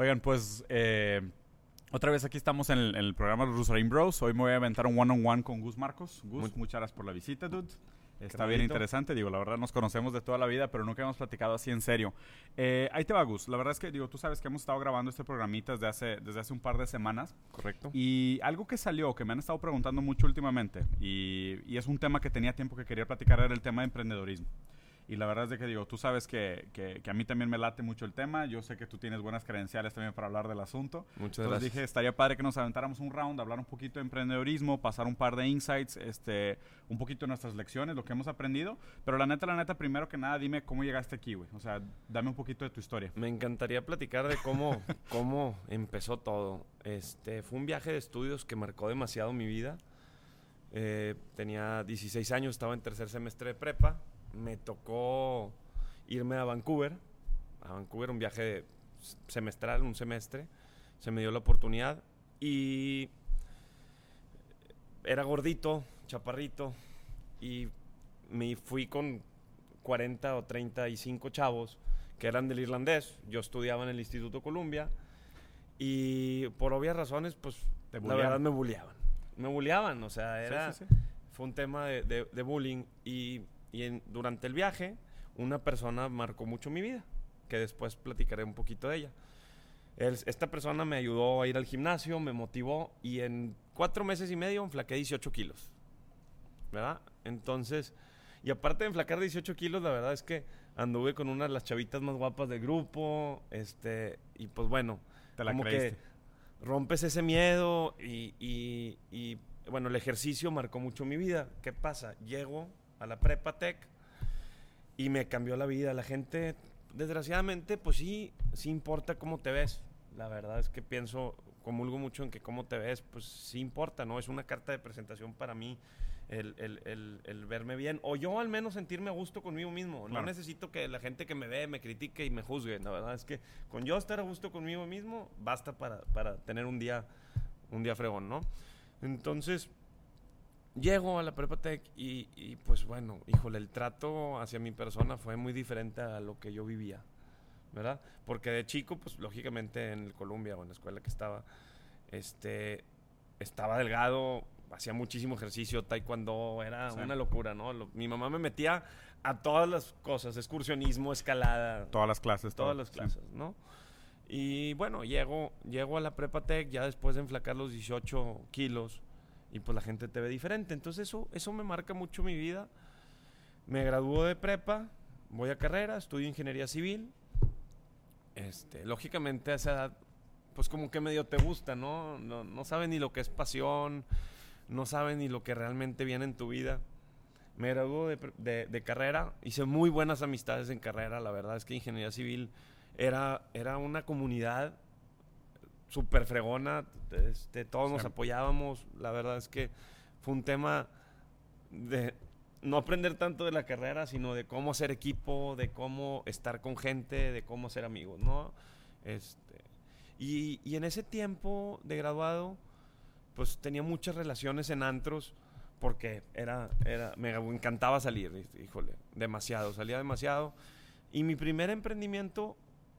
Oigan, pues eh, otra vez aquí estamos en el, en el programa Los Rusarín Bros. Hoy me voy a aventar un one-on-one con Gus Marcos. Gus, Muy- muchas gracias por la visita, dude. Está bien interesante, digo, la verdad nos conocemos de toda la vida, pero nunca hemos platicado así en serio. Eh, ahí te va, Gus. La verdad es que, digo, tú sabes que hemos estado grabando este programita desde hace, desde hace un par de semanas. Correcto. Y algo que salió, que me han estado preguntando mucho últimamente, y, y es un tema que tenía tiempo que quería platicar, era el tema de emprendedorismo. Y la verdad es de que digo, tú sabes que, que- que a mí también me late mucho el tema, yo sé que tú tienes buenas credenciales también para hablar del asunto. Muchas Entonces gracias. dije, estaría padre que nos aventáramos un round, hablar un poquito de emprendedorismo, pasar un par de insights, este, un poquito de nuestras lecciones, lo que hemos aprendido. Pero la neta, la neta, primero que nada, dime cómo llegaste aquí, güey. O sea, dame un poquito de tu historia. Me encantaría platicar de cómo, cómo empezó todo. Este, fue un viaje de estudios que marcó demasiado mi vida. Eh, tenía 16 años, estaba en tercer semestre de prepa. Me tocó irme a Vancouver. A Vancouver, un viaje semestral, un semestre. Se me dio la oportunidad y era gordito, chaparrito y me fui con 40 o 35 chavos que eran del irlandés. Yo estudiaba en el Instituto Columbia y por obvias razones, pues la verdad me bulleaban. Me bulleaban, o sea, era, Sí, sí, sí. fue un tema de, de- de bullying y, y en- durante el viaje una persona marcó mucho mi vida, que después platicaré un poquito de ella. El- esta persona me ayudó a ir al gimnasio, me motivó y en cuatro meses y medio enflaqué 18 kilos. ¿Verdad? Entonces, y aparte de enflacar 18 kilos, la verdad es que anduve con una de las chavitas más guapas del grupo, este, y pues bueno, Te la como creíste. que rompes ese miedo y, y- y, bueno, el ejercicio marcó mucho mi vida. ¿Qué pasa? Llego a la prepa tech y me cambió la vida. La gente, desgraciadamente, pues sí, sí importa cómo te ves. La verdad es que pienso, comulgo mucho en que cómo te ves, pues sí importa, ¿no? Es una carta de presentación para mí el, el- el- el verme bien. O yo al menos sentirme a gusto conmigo mismo. Claro. No necesito que la gente que me ve me critique y me juzgue. La verdad es que con yo estar a gusto conmigo mismo, basta para, para tener un día, un día fregón, ¿no? Entonces, llego a la prepa tech y, y, pues bueno, híjole, el trato hacia mi persona fue muy diferente a lo que yo vivía, ¿verdad? Porque de chico, pues lógicamente en el Columbia o en la escuela que estaba, este, estaba delgado, hacía muchísimo ejercicio, taekwondo, era Sí. una locura, ¿no? Lo- mi mamá me metía a todas las cosas, excursionismo, escalada, Todas las clases. todas las sí. clases, ¿no? Y bueno, llego, llego a la prepa tech ya después de enflacar los 18 kilos y pues la gente te ve diferente. Entonces eso, eso me marca mucho mi vida. Me graduó de prepa, voy a carrera, estudio ingeniería civil. Este, lógicamente a esa edad, pues como que medio te gusta, ¿no? No, no sabes ni lo que es pasión, no sabes ni lo que realmente viene en tu vida. Me graduó de, de- de carrera, hice muy buenas amistades en carrera, la verdad es que ingeniería civil era, era una comunidad súper fregona, este, todos nos apoyábamos, la verdad es que fue un tema de no aprender tanto de la carrera, sino de cómo hacer equipo, de cómo estar con gente, de cómo ser amigos, ¿no? Este, y, y en ese tiempo de graduado, pues tenía muchas relaciones en antros, porque era, era, me encantaba salir, híjole, demasiado, salía demasiado. Y mi primer emprendimiento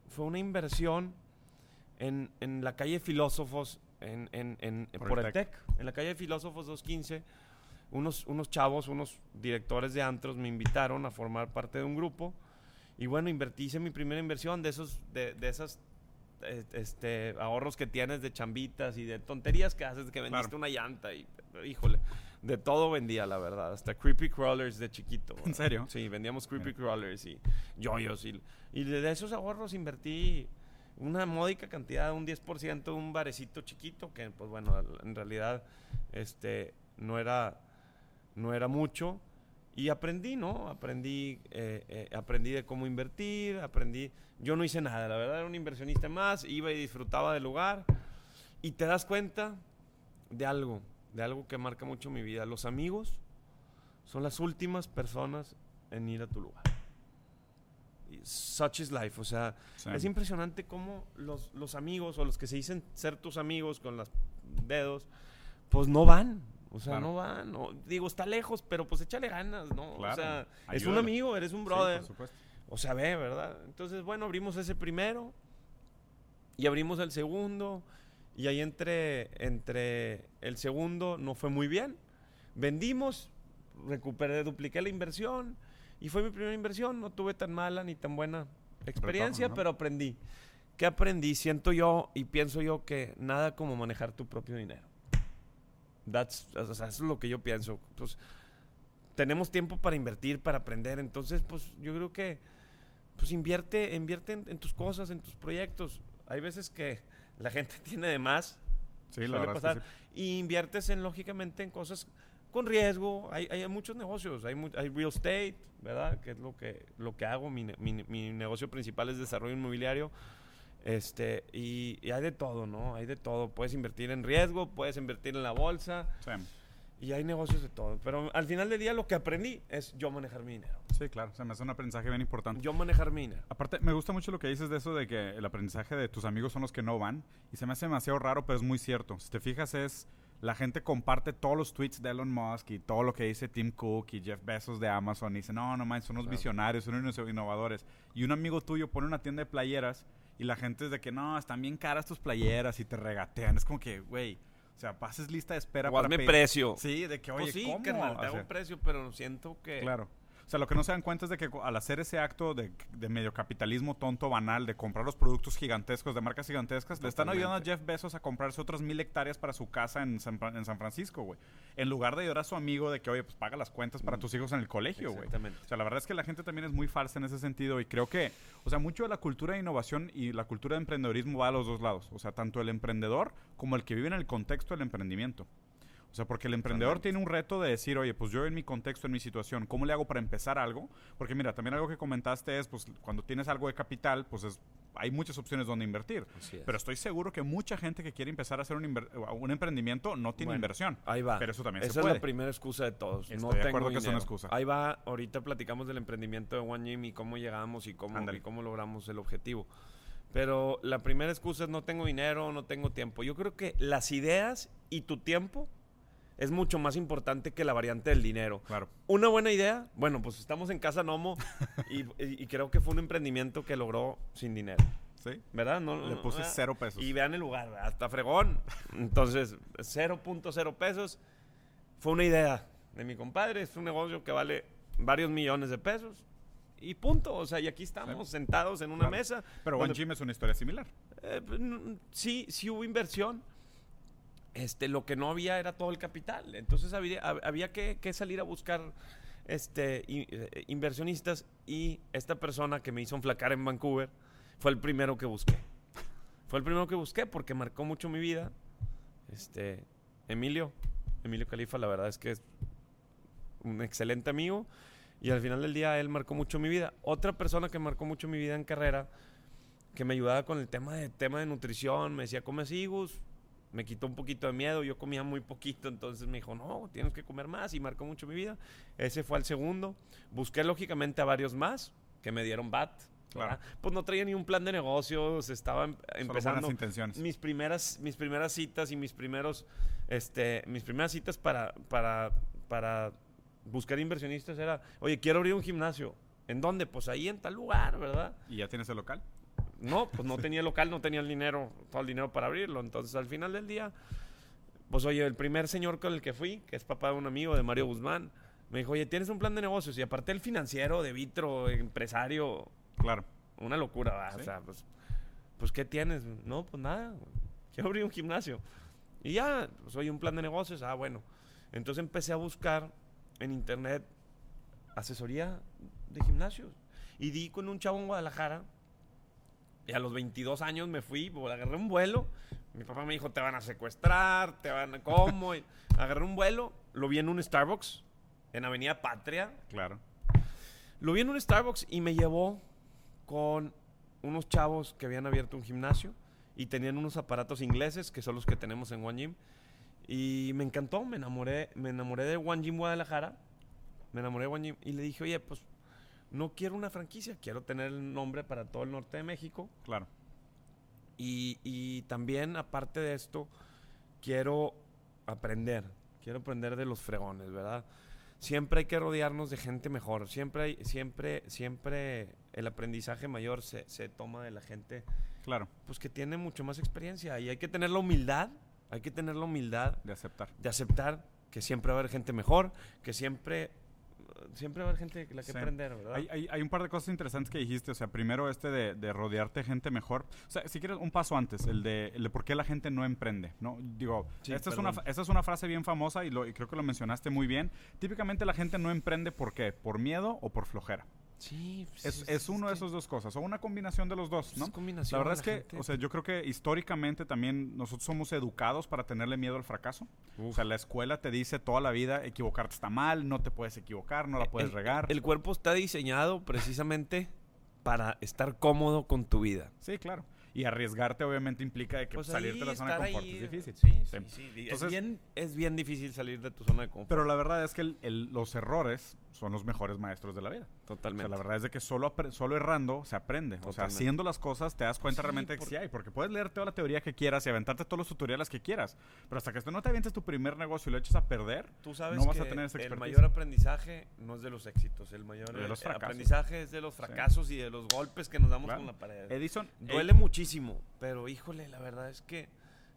fue una inversión en, en la calle Filósofos, en, en- en- Por por, el Tec. En la calle Filósofos 215. Unos, unos chavos, unos directores de antros me invitaron a formar parte de un grupo. Y bueno, invertí, hice mi primera inversión de esos, de, de esas eh, este, ahorros que tienes de chambitas y de tonterías que haces, que vendiste Claro. una llanta y, híjole, de todo vendía, la verdad. Hasta creepy crawlers de chiquito. ¿En serio? Sí, vendíamos creepy crawlers y yoyos. Y, y de esos ahorros invertí una módica cantidad, un 10%, de un barecito chiquito, que pues bueno, en realidad este, no, era, no era mucho. Y aprendí, ¿no? Aprendí, eh, eh, aprendí de cómo invertir, aprendí... Yo no hice nada, la verdad era un inversionista más, iba y disfrutaba del lugar. Y te das cuenta de algo, de algo que marca mucho mi vida. Los amigos son las últimas personas en ir a tu lugar. Such is life, o sea, Sí. es impresionante cómo los, los amigos o los que se dicen ser tus amigos con los dedos, pues no van. O sea, Claro. no van. no- digo, está lejos, pero pues échale ganas, ¿no? Claro, O sea, es un amigo, eres un Sí, brother. por supuesto. O sea, ve, ¿verdad? Entonces, bueno, abrimos ese primero. Y abrimos el segundo. Y ahí entre, entre el segundo no fue muy bien. Vendimos, recuperé, dupliqué la inversión. Y fue mi primera inversión. No tuve tan mala ni tan buena experiencia, Retorno, ¿no? pero aprendí. ¿Qué aprendí? Siento yo y pienso yo que nada como manejar tu propio dinero. That's, o sea, eso es lo que yo pienso. Pues, tenemos tiempo para invertir, para aprender. Entonces, pues yo creo que pues invierte, invierte en, en tus cosas, en tus proyectos. Hay veces que la gente tiene de más, Sí, la verdad pasar, es que sí. y inviertes en, lógicamente, en cosas con riesgo. Hay, hay muchos negocios, hay, hay real estate, ¿verdad? Que es lo que, lo que hago. Mi, mi mi negocio principal es desarrollo inmobiliario. Este, y, y hay de todo, ¿no? Hay de todo. Puedes invertir en riesgo, puedes invertir en la bolsa, Sí. y hay negocios de todo. Pero al final del día lo que aprendí es yo manejar mi dinero. Sí, claro, se me hace un aprendizaje bien importante. Yo manejar mi dinero. Aparte, me gusta mucho lo que dices de eso de que el aprendizaje de tus amigos son los que no van. Y se me hace demasiado raro, pero es muy cierto. Si te fijas, es la gente comparte todos los tweets de Elon Musk y todo lo que dice Tim Cook y Jeff Bezos de Amazon. Y dice, no, no manches, son unos Claro. visionarios, son unos innovadores. Y un amigo tuyo pone una tienda de playeras y la gente es de que, no, están bien caras tus playeras y te regatean. Es como que, güey, o sea, pases lista de espera O hazme pedir- precio. Sí, de que, oye, Pues sí, ¿cómo? carnal, te O hago sea, un precio, pero siento que... Claro. O sea, lo que no se dan cuenta es de que al hacer ese acto de, de medio capitalismo tonto, banal, de comprar los productos gigantescos, de marcas gigantescas, le están ayudando a. Jeff Bezos a comprarse otras mil hectáreas para su casa en San, en San Francisco, güey. En lugar de ayudar a su amigo de que, oye, pues paga las cuentas para tus hijos en el colegio, güey. Exactamente. O sea, la verdad es que la gente también es muy falsa en ese sentido y creo que, o sea, mucho de la cultura de innovación y la cultura de emprendedorismo va a los dos lados. O sea, tanto el emprendedor como el que vive en el contexto del emprendimiento. O sea, porque el emprendedor Totalmente. tiene un reto de decir, oye, pues yo en mi contexto, en mi situación, ¿cómo le hago para empezar algo? Porque mira, también algo que comentaste es, pues cuando tienes algo de capital, pues es, hay muchas opciones donde invertir. Es. Pero estoy seguro que mucha gente que quiere empezar a hacer un, un emprendimiento no tiene Bueno, inversión. Ahí va. Pero eso también Esa se es puede. la primera excusa de todos. Estoy no de tengo acuerdo que es una dinero. excusa. Ahí va. Ahorita platicamos del emprendimiento de One Gym y cómo llegamos y cómo, y cómo logramos el objetivo. Pero la primera excusa es no tengo dinero, no tengo tiempo. Yo creo que las ideas y tu tiempo es mucho más importante que la variante del dinero. Claro. Una buena idea, bueno, pues estamos en Casa Nomo y, creo que fue un emprendimiento que logró sin dinero. ¿Sí? ¿Verdad? No, Le puse ah, cero pesos. Y vean el lugar, ¿verdad? hasta fregón. Entonces, 0.0 pesos. Fue una idea de mi compadre. Es un negocio que vale varios millones de pesos. Y punto. O sea, y aquí estamos sentados en una Claro. mesa. Pero One Gym es una historia similar. eh, pues, sí, sí hubo inversión. Este, lo que no había era todo el capital. Entonces había, hab- había que, salir a buscar este, eh, inversionistas y esta persona que me hizo enflacar en Vancouver fue el primero que busqué. Fue el primero que busqué porque marcó mucho mi vida. Este, Emilio, Emilio Califa, la verdad es que es un excelente amigo y al final del día él marcó mucho mi vida. Otra persona que marcó mucho mi vida en carrera que me ayudaba con el tema de, tema de nutrición, me decía, come así, Gus. Me quitó un poquito de miedo, yo comía muy poquito, entonces me dijo, no, tienes que comer más y marcó mucho mi vida. Ese fue el segundo. Busqué lógicamente a varios más que me dieron BAT. Claro. Pues no traía ni un plan de negocios, estaba em- empezando intenciones. mis primeras, mis primeras citas y mis primeros, este, mis primeras citas para, para, para buscar inversionistas era, oye, quiero abrir un gimnasio. ¿En dónde? Pues ahí en tal lugar, ¿verdad? ¿Y ya tienes el local? No, pues no tenía local, no tenía el dinero, todo el dinero para abrirlo. Entonces, al final del día, pues oye, el primer señor con el que fui, que es papá de un amigo de Mario Guzmán, me dijo, oye, tienes un plan de negocios. Y aparte el financiero, de vitro, empresario, Claro. una locura, ¿va? Sí. O sea, pues, pues, ¿qué tienes? No, pues nada, quiero abrir un gimnasio. Y ya, pues, oye, un plan de negocios, ah, bueno. Entonces empecé a buscar en internet asesoría de gimnasios. Y di con un chavo en Guadalajara. Y a los 22 años me fui, pues, agarré un vuelo. Mi papá me dijo, te van a secuestrar, te van a... ¿Cómo? Y agarré un vuelo, lo vi en un Starbucks, en Avenida Patria. Claro. Lo vi en un Starbucks y me llevó con unos chavos que habían abierto un gimnasio y tenían unos aparatos ingleses que son los que tenemos en One Gym. Y me encantó, me enamoré, me enamoré de One Gym Guadalajara. Me enamoré de One Gym y le dije, oye, pues no quiero una franquicia, quiero tener el nombre para todo el norte de México. Claro. Y, y también, aparte de esto, quiero aprender. Quiero aprender de los fregones, ¿verdad? Siempre hay que rodearnos de gente mejor. Siempre, hay, siempre, siempre el aprendizaje mayor se, se toma de la gente Claro. Pues que tiene mucho más experiencia. Y hay que tener la humildad, hay que tener la humildad De aceptar. de aceptar que siempre va a haber gente mejor, que siempre, siempre va a haber gente que la que Sí. aprender, ¿verdad? Hay, hay- hay un par de cosas interesantes que dijiste. O sea, primero este de, de rodearte de gente mejor. O sea, si quieres un paso antes, el de, el de por qué la gente no emprende. ¿no? Digo, Sí, esta, es una, esta es una frase bien famosa y, lo, y creo que lo mencionaste muy bien. Típicamente la gente no emprende por qué, por miedo o por flojera. Sí, pues Es, es uno de esas dos cosas, o una combinación de los dos, ¿no? Es combinación La verdad es que, gente. o sea, yo creo que históricamente también nosotros somos educados para tenerle miedo al fracaso. O Uf. sea, la escuela te dice toda la vida, equivocarte está mal, no te puedes equivocar, no la puedes el, regar. El cuerpo está diseñado precisamente para estar cómodo con tu vida. Sí, claro. Y arriesgarte obviamente implica de que Pues salirte de la zona de confort ahí, es difícil. Sí, Sí. sí, sí. Entonces- es, bien, es bien difícil salir de tu zona de confort. Pero la verdad es que el- el- los errores son los mejores maestros de la vida. O Totalmente. sea, la verdad es de que solo, solo errando se aprende. O sea, Totalmente. haciendo las cosas te das cuenta Sí, realmente que por- sí hay. Porque puedes leer toda la teoría que quieras y aventarte todos los tutoriales que quieras. Pero hasta que tú no te avientes tu primer negocio y lo eches a perder, Tú sabes no vas que a tener esa el mayor aprendizaje no es de los éxitos, el mayor De los fracasos. aprendizaje es de los fracasos y de los golpes que nos damos Claro. con la pared. Edison... Duele eh, muchísimo, pero híjole, la verdad es que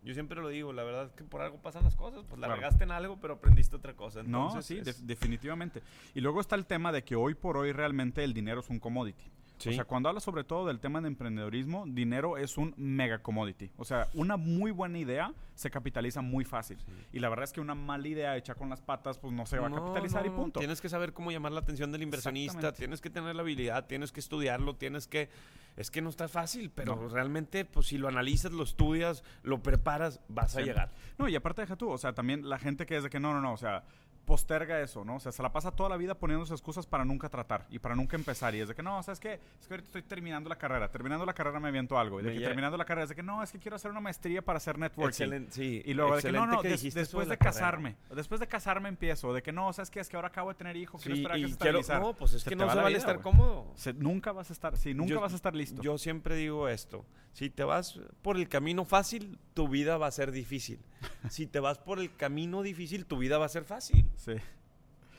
yo siempre lo digo, la verdad es que por algo pasan las cosas, pues la Claro. regaste en algo, pero aprendiste otra cosa. No, Entonces, sí, es- def- definitivamente. Y luego está el tema de que hoy por hoy realmente el dinero es un commodity. Sí. O sea, cuando hablas sobre todo del tema de emprendedorismo, dinero es un mega commodity. O sea, una muy buena idea se capitaliza muy fácil. Y la verdad es que una mala idea hecha con las patas, pues no se va a No, capitalizar no, y punto. Tienes que saber cómo llamar la atención del inversionista, tienes que tener la habilidad, tienes que estudiarlo, tienes que... Es que no está fácil, pero No. realmente, pues si lo analizas, lo estudias, lo preparas, vas a Sí. llegar. No, y aparte deja tú, o sea, también la gente que es de que no, no, no, o sea, posterga eso, ¿no? O sea, se la pasa toda la vida poniéndose excusas para nunca tratar y para nunca empezar. Y es de que no, ¿sabes qué? Es que ahorita estoy terminando la carrera. Terminando la carrera me aviento algo. Y de que terminando la carrera es de que no, es que quiero hacer una maestría para hacer networking. Excelente, sí. Y luego de que no, no, que des- después de carrera. casarme. Después de casarme empiezo. De que no, ¿sabes qué? Es que ahora acabo de tener hijo, quiero Sí, esperar a que se estabilizar. no, pues es Se que no va se vale vida, estar cómodo. Se- nunca vas a estar, sí, nunca Yo- vas a estar listo. Yo siempre digo esto, si te vas por el camino fácil, tu vida va a ser difícil. si te vas por el camino difícil, tu vida va a ser fácil. sí.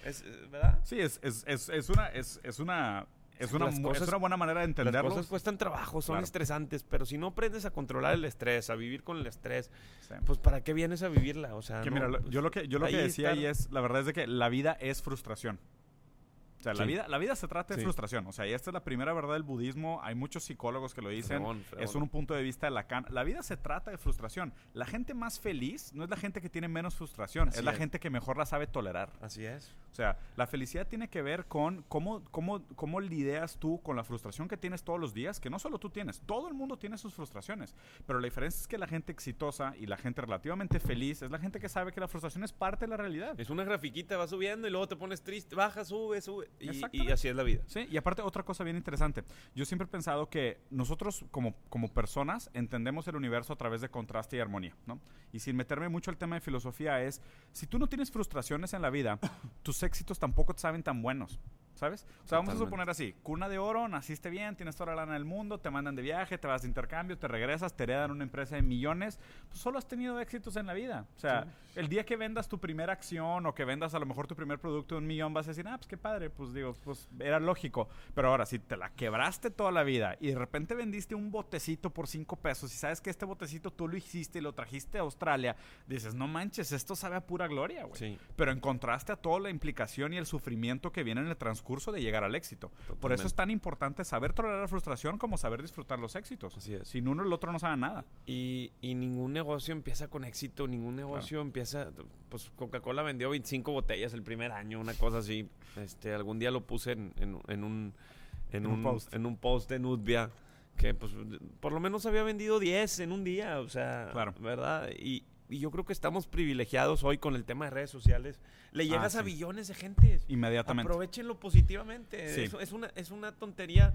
Es, eh, ¿Verdad? Sí, es, es, es, es una, es, es una, es una, Las es una buena manera de Las entenderlo. cosas cuestan trabajo, son Claro. estresantes, pero si no aprendes a controlar el estrés, a vivir con el estrés, Sí. pues ¿para qué vienes a vivirla? O sea, Que no, mira, lo- pues, yo lo que, yo lo que decía estar- ahí es, la verdad es de que la vida es frustración. O sea, la, vida, la vida se trata de Sí. frustración. O sea, y esta es la primera verdad del budismo. Hay muchos psicólogos que lo dicen. Es un punto de vista de Lacan. La vida se trata de frustración. La gente más feliz no es la gente que tiene menos frustración. Así es la es. gente que mejor la sabe tolerar. Así es. O sea, la felicidad tiene que ver con cómo, cómo, cómo lidias tú con la frustración que tienes todos los días, que no solo tú tienes, todo el mundo tiene sus frustraciones. Pero la diferencia es que la gente exitosa y la gente relativamente feliz es la gente que sabe que la frustración es parte de la realidad. Es una grafiquita, va subiendo y luego te pones triste, baja, sube, sube. Y, así es la vida. Sí, y aparte otra cosa bien interesante. Yo siempre he pensado que nosotros como, como personas entendemos el universo a través de contraste y armonía, ¿no? Y sin meterme mucho al tema de filosofía es, si tú no tienes frustraciones en la vida, tus éxitos tampoco te saben tan buenos. ¿Sabes? O sea, vamos a Totalmente. suponer así, cuna de oro, naciste bien, tienes toda la lana del mundo, te mandan de viaje, te vas de intercambio, te regresas, te heredan una empresa de millones, pues solo has tenido éxitos en la vida. O sea, el día que vendas tu primera acción o que vendas a lo mejor tu primer producto de un millón, vas a decir, ah, pues qué padre, pues digo, pues era lógico. Pero ahora, si te la quebraste toda la vida y de repente vendiste un botecito por cinco pesos y sabes que este botecito tú lo hiciste y lo trajiste a Australia, dices, no manches, esto sabe a pura gloria, güey. Sí. Pero encontraste a toda la implicación y el sufrimiento que viene en el transcurso de llegar al éxito. Por eso es tan importante saber tolerar la frustración como saber disfrutar los éxitos. Así es. Sin uno el otro no sabe nada. Y, y ningún negocio empieza con éxito, ningún negocio empieza, pues Coca-Cola vendió 25 botellas el primer año, una cosa así. Este, algún día lo puse en, en- en un, en, En un un, post. en un post de Nutbia, que pues por lo menos había vendido 10 en un día, o sea, Claro. ¿verdad? Y, y yo creo que estamos privilegiados hoy con el tema de redes sociales. Le llegas a sí. billones de gentes. Inmediatamente. Aprovechenlo positivamente. Sí. Es, es una, es una tontería.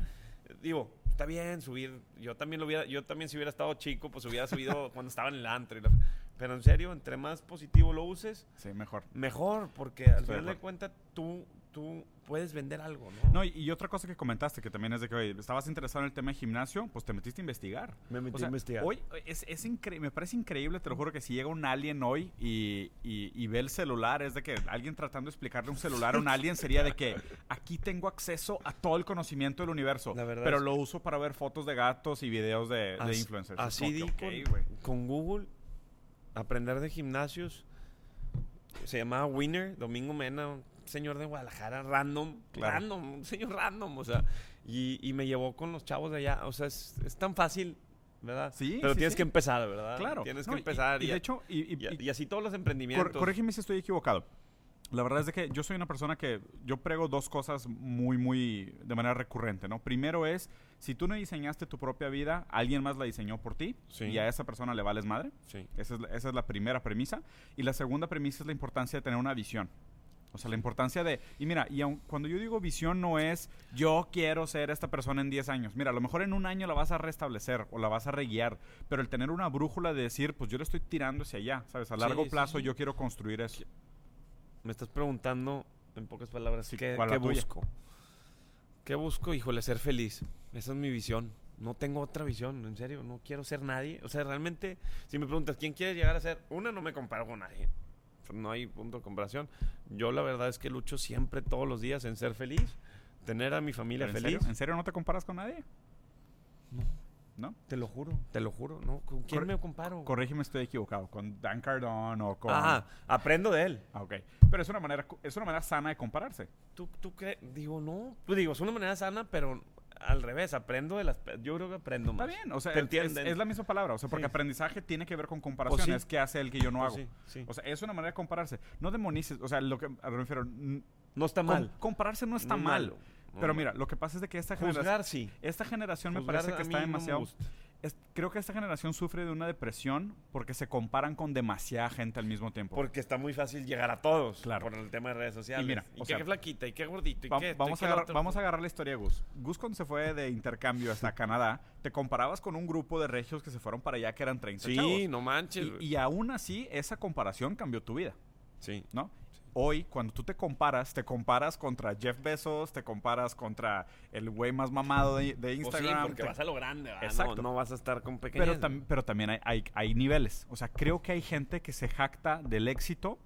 Digo, está bien subir. Yo también lo hubiera, yo también si hubiera estado chico, pues hubiera subido cuando estaba en el antro. y la- pero en serio, entre más positivo lo uses, Sí, mejor. mejor, porque al final de cuentas tú, tú puedes vender algo, ¿no? No, y, y otra cosa que comentaste, que también es de que, oye, estabas interesado en el tema de gimnasio, pues te metiste a investigar. Me metí O sea, a investigar. Hoy es, es incre- me parece increíble, te lo juro, que si llega un alien hoy y, y- y ve el celular, es de que alguien tratando de explicarle un celular a un alien sería de que aquí tengo acceso a todo el conocimiento del universo, La verdad pero es lo uso para ver fotos de gatos y videos de, influencers. Así di que, con, con Google, aprender de gimnasios. Se llamaba Winner, Domingo Mena, señor de Guadalajara, random, Claro. random, un señor random, o sea, y, y me llevó con los chavos de allá, o sea, es, es tan fácil, ¿verdad? Sí, Pero sí, tienes sí. que empezar, ¿verdad? Claro. Tienes No, que empezar. Y, Y, de hecho, y, y- así todos los Cor- emprendimientos. corrígeme si estoy equivocado. La verdad es de que yo soy una persona que yo prego dos cosas muy, muy de manera recurrente, ¿no? Primero es, si tú no diseñaste tu propia vida, alguien más la diseñó por ti Sí. y a esa persona le vales madre. Sí. Esa es, esa es la primera premisa. Y la segunda premisa es la importancia de tener una visión. O sea, la importancia de... Y mira, y aun- cuando yo digo visión no es yo quiero ser esta persona en 10 años. Mira, a lo mejor en un año la vas a restablecer o la vas a reguiar. Pero el tener una brújula de decir, pues yo le estoy tirando hacia allá, ¿sabes? A Sí, largo sí, plazo sí. yo quiero construir eso. Me estás preguntando, en pocas palabras, Sí, ¿qué, ¿cuál qué busco? ¿Qué busco? Híjole, ser feliz. Esa es mi visión. No tengo otra visión, en serio. No quiero ser nadie. O sea, realmente, si me preguntas, ¿quién quieres llegar a ser? Una, no me comparo con nadie. No hay punto de comparación. Yo la verdad es que lucho siempre, todos los días, en ser feliz. Tener a mi familia ¿Pero ¿En feliz. serio? ¿En serio no te comparas con nadie? No. ¿No? Te lo juro, te lo juro. ¿no? ¿Con quién me comparo? Corrígeme, estoy equivocado. ¿Con Dan Cardone o con...? Ah, aprendo de él. Ah, ok. Pero es una manera, es una manera sana de compararse. ¿Tú, tú crees? Digo, no. Pues digo, es una manera sana, pero al revés, aprendo de las... Yo creo que aprendo Está más. bien, o sea, ¿Te es, es la misma palabra. O sea, porque Sí. aprendizaje tiene que ver con comparación. sí. Que hace el que yo no hago. sí, sí. O sea, es una manera de compararse. No demonices. O sea, lo que me refiero. no está com- mal. compararse no está No mal. malo. Pero mira, lo que pasa es de que esta generación, Juzgar esta generación me parece que está no demasiado. Es- creo que esta generación sufre de una depresión porque se comparan con demasiada gente al mismo tiempo. Porque está muy fácil llegar a todos. Claro. Por el tema de redes sociales. mira, y o qué sea, flaquita, y qué gordito, y Va- qué esto, y vamos, a agarrar, vamos a agarrar la historia de Gus. Gus cuando se fue de intercambio hasta Canadá, te comparabas con un grupo de regios que se fueron para allá que eran 30 Sí, chavos. no manches. Y, y aún así, esa comparación cambió tu vida, Sí. ¿no? Hoy, cuando tú te comparas, te comparas contra Jeff Bezos, te comparas contra el güey más mamado de, de Pues sí, Instagram. porque te- vas a lo grande, ¿verdad? Exacto. No, no vas a estar con pequeños. pero, tam- pero también hay, hay, hay niveles. O sea, creo que hay gente que se jacta del éxito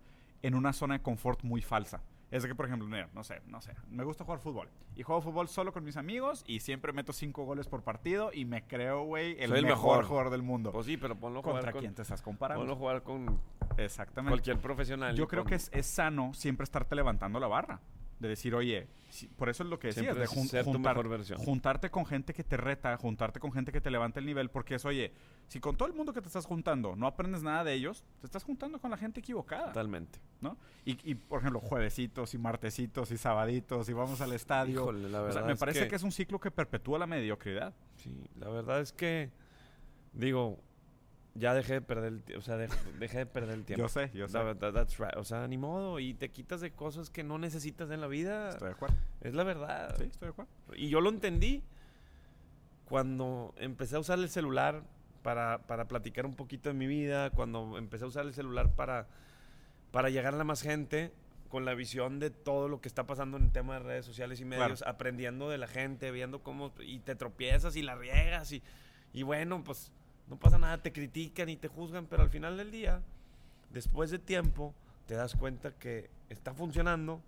en una zona de confort muy falsa. Es de que, por ejemplo, mira, no sé, no sé, me gusta jugar fútbol. Y juego fútbol solo con mis amigos y siempre meto cinco goles por partido y me creo, güey, el, Soy el mejor, mejor. jugador del mundo. Pues sí, pero ponlo ¿Contra jugar con... quién te estás comparando? Ponlo jugar con Exactamente. cualquier profesional. Yo creo con- que es, es sano siempre estarte levantando la barra. De decir, oye, si- por eso es lo que decías, de jun- juntar- juntarte con gente que te reta, juntarte con gente que te levanta el nivel, porque es, oye, si con todo el mundo que te estás juntando no aprendes nada de ellos, te estás juntando con la gente equivocada, Totalmente. ¿no? Y, y, por ejemplo, juevesitos y martesitos y sabaditos y vamos al estadio. Híjole, la o verdad sea, me es parece que... que es un ciclo que perpetúa la mediocridad. Sí, la verdad es que, digo, ya dejé de perder el tiempo, o sea, dej- dejé de perder el tiempo. Yo sé, yo sé. La verdad, that's right. O sea, ni modo, y te quitas de cosas que no necesitas en la vida. Estoy de acuerdo. Es la verdad. Sí, estoy de acuerdo. Y yo lo entendí cuando empecé a usar el celular para, para platicar un poquito de mi vida, cuando empecé a usar el celular para, para llegar a más gente con la visión de todo lo que está pasando en el tema de redes sociales y Claro. medios, aprendiendo de la gente, viendo cómo y te tropiezas y la riegas y, y bueno, pues no pasa nada, te critican y te juzgan, pero al final del día, después de tiempo, te das cuenta que está funcionando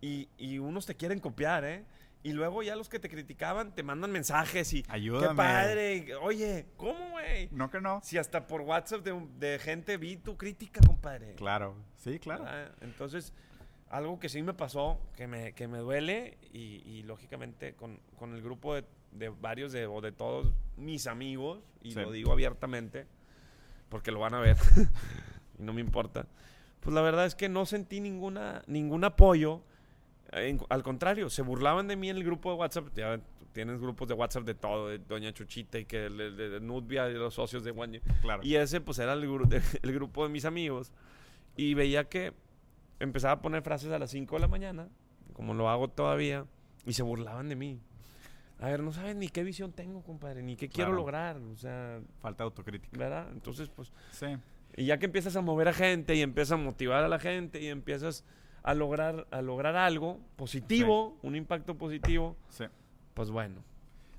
y, y unos te quieren copiar, ¿eh? Y luego ya los que te criticaban te mandan mensajes y Ayúdame. qué padre, oye, ¿cómo, güey? No que no. Si hasta por WhatsApp de, de gente vi tu crítica, compadre. Claro, sí, claro. ¿verdad? Entonces, algo que sí me pasó, que me, que me duele, y, y lógicamente con, con el grupo de, de varios de, o de todos mis amigos, y Sí. lo digo abiertamente, porque lo van a ver, y no me importa, pues la verdad es que no sentí ninguna, ningún apoyo. En- al contrario, se burlaban de mí en el grupo de WhatsApp. Ya tienes grupos de WhatsApp de todo, de Doña Chuchita y que el- el- de, Nubia, de los socios de One Claro. y ese pues era el, de- el grupo de mis amigos. Y veía que empezaba a poner frases a las 5 de la mañana, como lo hago todavía, y se burlaban de mí. A ver, no saben ni qué visión tengo, compadre, ni qué quiero lograr, o sea, Falta de autocrítica. ¿verdad? Entonces, pues, Sí. y ya que empiezas a mover a gente y empiezas a motivar a la gente y empiezas a lograr, a lograr algo positivo, un impacto positivo, Sí. pues bueno.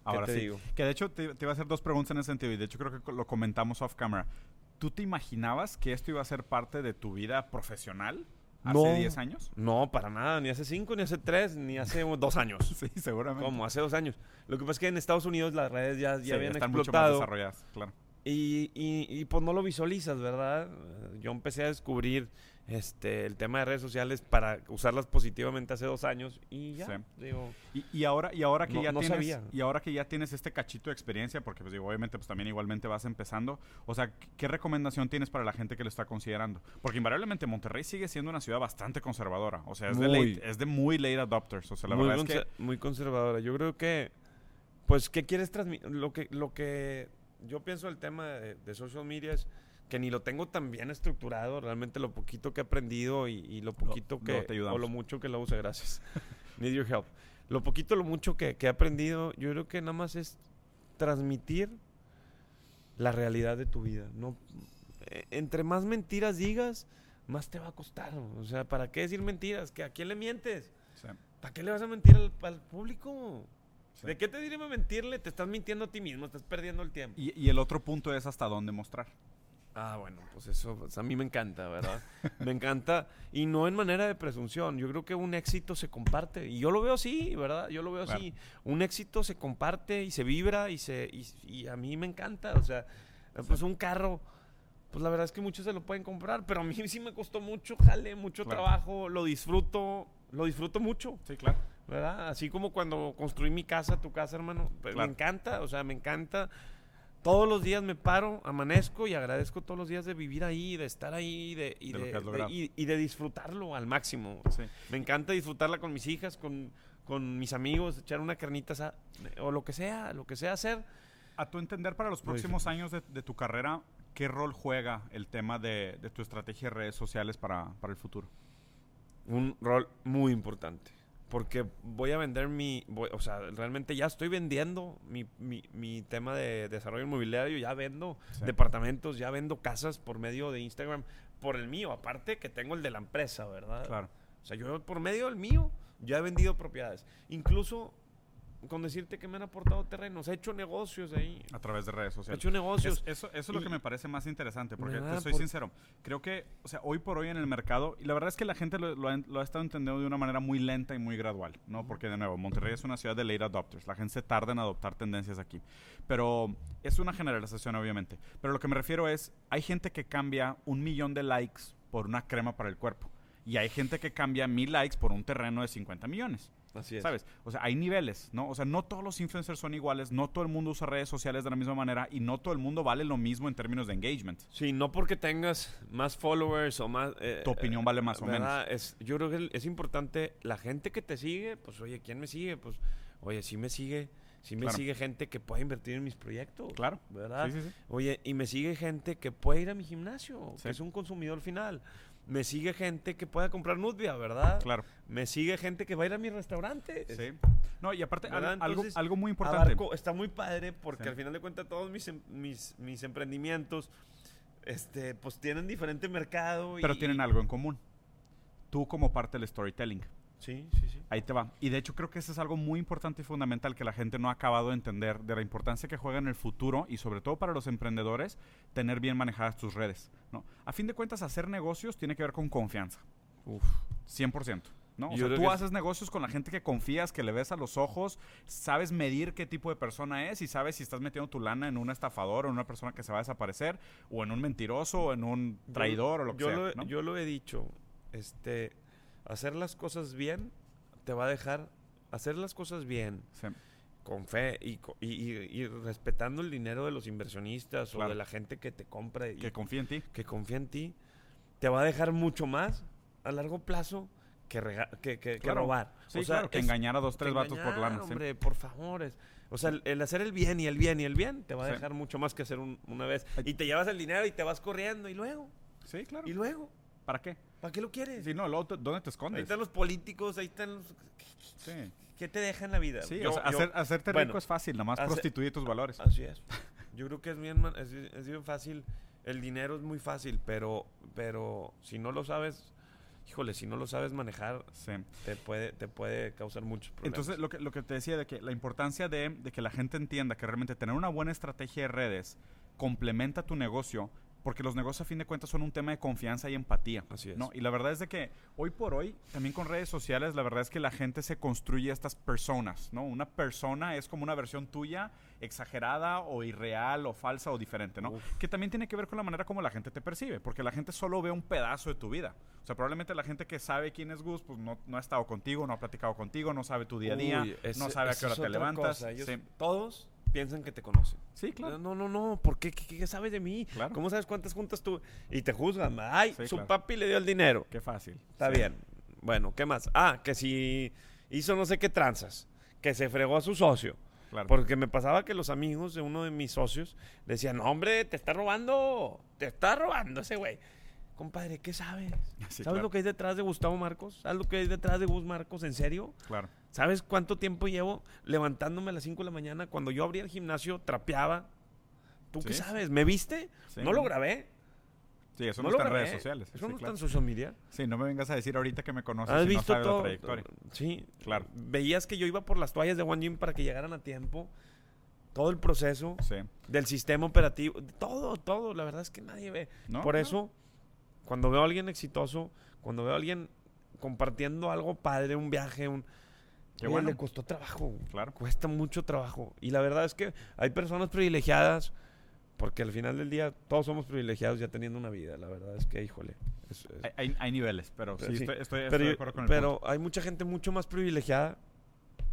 Ahora te sí. digo? Que de hecho te, te iba a hacer dos preguntas en ese sentido y de hecho creo que lo comentamos off camera. ¿Tú te imaginabas que esto iba a ser parte de tu vida profesional hace No. 10 años? No, para nada, ni hace cinco, ni hace tres, ni hace dos años. Sí, seguramente. Como hace dos años. Lo que pasa es que en Estados Unidos las redes ya, ya Sí, habían están mucho más explotado. desarrolladas, claro. Y, y, y, pues no lo visualizas, ¿verdad? Yo empecé a descubrir este, el tema de redes sociales para usarlas positivamente hace dos años y ya, Sí. digo, Y, y ahora, y ahora que No- ya no tienes, sabía. y ahora que ya tienes este cachito de experiencia, porque pues digo, obviamente pues también igualmente vas empezando, o sea, ¿qué recomendación tienes para la gente que lo está considerando? Porque invariablemente Monterrey sigue siendo una ciudad bastante conservadora, o sea, es, de, Muy. late- es de muy late adopters, o sea, la muy, verdad es conser- que muy conservadora. Yo creo que, pues, ¿qué quieres transmitir? Lo que, lo que yo pienso del tema de, de social media es que ni lo tengo tan bien estructurado, realmente lo poquito que he aprendido y, y lo poquito que, te ayudamos. o lo mucho que lo use, gracias. Need your help. Lo poquito, lo mucho que, que he aprendido, yo creo que nada más es transmitir la realidad de tu vida. No, eh, entre más mentiras digas, más te va a costar. O sea, ¿para qué decir mentiras? ¿Que ¿A quién le mientes? sí, ¿Para qué le vas a mentir al, al público? sí. ¿De qué te diré mentirle? Te estás mintiendo a ti mismo, estás perdiendo el tiempo. Y, y el otro punto es hasta dónde mostrar. Ah, bueno, pues eso pues, a mí me encanta, ¿verdad? me encanta. Y no en manera de presunción. Yo creo que un éxito se comparte. Y yo lo veo así, ¿verdad? Yo lo veo Claro. así. Un éxito se comparte y se vibra y, se, y, y a mí me encanta. O sea, pues un carro, pues la verdad es que muchos se lo pueden comprar. Pero a mí sí me costó mucho jale, mucho Claro. trabajo. Lo disfruto, lo disfruto mucho. Sí, claro. ¿verdad? Así como cuando construí mi casa, tu casa, hermano. Pues, Claro. Me encanta, o sea, me encanta. Todos los días me paro, amanezco y agradezco todos los días de vivir ahí, de estar ahí de, y, De y- y de disfrutarlo al máximo. Sí. Me encanta disfrutarla con mis hijas, con, con mis amigos, echar una carnita asada, o lo que sea, lo que sea hacer. A tu entender, para los Lo próximos años de, de tu carrera, ¿qué rol juega el tema de, de tu estrategia de redes sociales para, para el futuro? Un rol muy importante. Porque voy a vender mi. voy- o sea, realmente ya estoy vendiendo mi, mi- mi tema de desarrollo inmobiliario. Ya vendo Sí. departamentos, ya vendo casas por medio de Instagram. Por el mío, aparte que tengo el de la empresa, ¿verdad? Claro. O sea, yo por medio del mío ya he vendido propiedades. Incluso con decirte que me han aportado terrenos. He hecho negocios ahí. A través de redes He sociales. hecho negocios. Es- eso, eso es lo que me parece más interesante, porque te soy Por- sincero, creo que, o sea, hoy por hoy en el mercado, y la verdad es que la gente lo, lo ha, lo ha estado entendiendo de una manera muy lenta y muy gradual, ¿no? Porque de nuevo, Monterrey es una ciudad de late adopters, la gente se tarda en adoptar tendencias aquí, pero es una generalización obviamente, pero lo que me refiero es, hay gente que cambia un millón de likes por una crema para el cuerpo, y hay gente que cambia mil likes por un terreno de 50 millones. Así es. ¿Sabes? O sea, hay niveles, ¿no? O sea, no todos los influencers son iguales, no todo el mundo usa redes sociales de la misma manera y no todo el mundo vale lo mismo en términos de engagement. Sí, no porque tengas más followers o más... eh, Tu opinión eh, vale más o ¿verdad? Es, yo creo que es importante la gente que te sigue, pues oye, ¿quién me sigue? Pues oye, si me sigue, si me Claro. sigue gente que pueda invertir en mis proyectos. Claro. ¿Verdad? Sí, sí, sí. Oye, y me sigue gente que puede ir a mi gimnasio, Sí. que es un consumidor final. Me sigue gente que pueda comprar Nutria, ¿verdad? Claro. Me sigue gente que va a ir a mi restaurante. Sí. No, y aparte, algo, algo muy importante. Abarco- está muy padre porque Sí. al final de cuentas todos mis, em- mis, mis emprendimientos este, pues tienen diferente mercado. Pero y- tienen algo en común. Tú como parte del storytelling. Sí, sí, sí. Ahí te va. Y de hecho creo que eso es algo muy importante y fundamental que la gente no ha acabado de entender de la importancia que juega en el futuro y sobre todo para los emprendedores tener bien manejadas tus redes. ¿no? A fin de cuentas, hacer negocios tiene que ver con confianza. Uf. 100%. ¿no? O Yo sea, tú haces negocios con la gente que confías, que le ves a los ojos, sabes medir qué tipo de persona es y sabes si estás metiendo tu lana en un estafador o en una persona que se va a desaparecer o en un mentiroso o en un traidor o lo que yo sea. Lo, ¿no? Yo lo he dicho, este, hacer las cosas bien te va a dejar, hacer las cosas bien, Sí. con fe y, y- y- respetando el dinero de los inversionistas Claro. o de la gente que te compra y Que confía en ti. que confía en ti, te va a dejar mucho más a largo plazo que, rega- que, que- que Claro. robar. Sí, O sea, claro, que es- engañar a dos, tres vatos por lana. sí. Hombre, por favor. es- o sea, el, el hacer el bien y el bien y el bien te va a Sí. dejar mucho más que hacer un- una vez. Y te llevas el dinero y te vas corriendo y luego, Sí, claro. y luego, ¿Para qué? ¿Para qué lo quieres? Sí, no, luego, ¿dónde te ahí escondes? están los políticos, ahí están los... Sí, ¿Qué te deja en la vida? sí Yo- o sea, yo- hacer, hacerte bueno, rico es fácil, nada más hace- prostituir tus valores. Así es. Yo creo que es bien, man- es, bien- es bien fácil. El dinero es muy fácil, pero, pero si no lo sabes híjole, si no lo sabes manejar, Sí. te puede, te puede causar muchos problemas. Entonces, lo que, lo que te decía de que la importancia de, de que la gente entienda que realmente tener una buena estrategia de redes complementa tu negocio, porque los negocios a fin de cuentas son un tema de confianza y empatía. Así es. ¿no? Y la verdad es de que hoy por hoy, también con redes sociales, la verdad es que la gente se construye estas personas, ¿no? Una persona es como una versión tuya exagerada o irreal o falsa o diferente, ¿no? Uf. Que también tiene que ver con la manera como la gente te percibe, porque la gente solo ve un pedazo de tu vida. O sea, probablemente la gente que sabe quién es Gus, pues no, no ha estado contigo, no ha platicado contigo, no sabe tu día a día, Uy, ese- no sabe a qué hora te levantas. Ellos- Sí. Todos piensan que te conocen. Sí, claro. No, no, no, ¿por qué? ¿Qué, qué sabes de mí? Claro. ¿Cómo sabes cuántas juntas tú? Y te juzgan. Ay, Sí, su claro. papi le dio el dinero. Qué fácil. Está Sí. bien. Bueno, ¿qué más? Ah, que si hizo no sé qué tranzas. Que se fregó a su socio. Claro. Porque me pasaba que los amigos de uno de mis socios decían, no, hombre, te está robando. Te está robando ese güey. Compadre, ¿qué sabes? Sí, ¿Sabes claro. lo que hay detrás de Gustavo Marcos? ¿Sabes lo que hay detrás de Gus Marcos? ¿En serio? Claro. ¿Sabes cuánto tiempo llevo levantándome a las 5 de la mañana? Cuando yo abría el gimnasio, trapeaba. ¿Tú qué Sí. sabes? ¿Me viste? Sí. No lo grabé. Sí, eso no no, está en redes sociales. Eso sí, no claro. está en social media. Sí, no me vengas a decir ahorita que me conoces ¿Has no visto sabes la todo? trayectoria. Sí, Claro. Veías que yo iba por las toallas de One Gym para que llegaran a tiempo. Todo el proceso Sí. del sistema operativo. Todo, todo. La verdad es que nadie ve. No, por no. eso, cuando veo a alguien exitoso, cuando veo a alguien compartiendo algo padre, un viaje, un... Qué bueno. Le costó trabajo. Claro. Cuesta mucho trabajo. Y la verdad es que hay personas privilegiadas, porque al final del día todos somos privilegiados ya teniendo una vida. La verdad es que, híjole. es- es- Hay, hay- niveles, pero sí, Sí. estoy, estoy- estoy pero de acuerdo con el pero punto. hay mucha gente mucho más privilegiada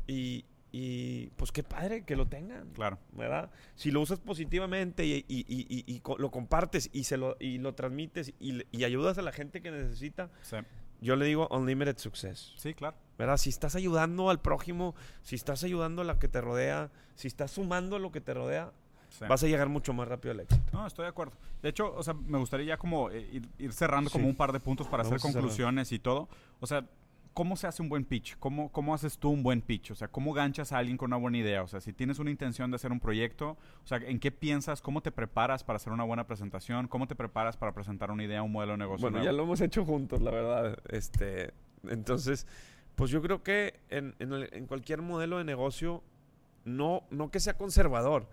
y, y, pues qué padre que lo tengan. Claro. ¿verdad? Si lo usas positivamente y, y- y- y- lo compartes y, se lo, y lo transmites y ayudas a la gente que necesita, Sí. yo le digo unlimited success. Sí, claro. ¿Verdad? Si estás ayudando al prójimo, si estás ayudando a la que te rodea, si estás sumando a lo que te rodea, Sí. vas a llegar mucho más rápido al éxito. No, estoy de acuerdo. De hecho, o sea, me gustaría ya como eh, ir, ir cerrando como un par de puntos para hacer Vamos conclusiones y todo. O sea, ¿cómo se hace un buen pitch? ¿Cómo, ¿Cómo haces tú un buen pitch? O sea, ¿cómo ganchas a alguien con una buena idea? O sea, si tienes una intención de hacer un proyecto, o sea, ¿en qué piensas? ¿Cómo te preparas para hacer una buena presentación? ¿Cómo te preparas para presentar una idea, un modelo de negocio? Bueno, nuevo? ya lo hemos hecho juntos, la verdad. Este, entonces, pues yo creo que en, en el- en cualquier modelo de negocio, no, no que sea conservador,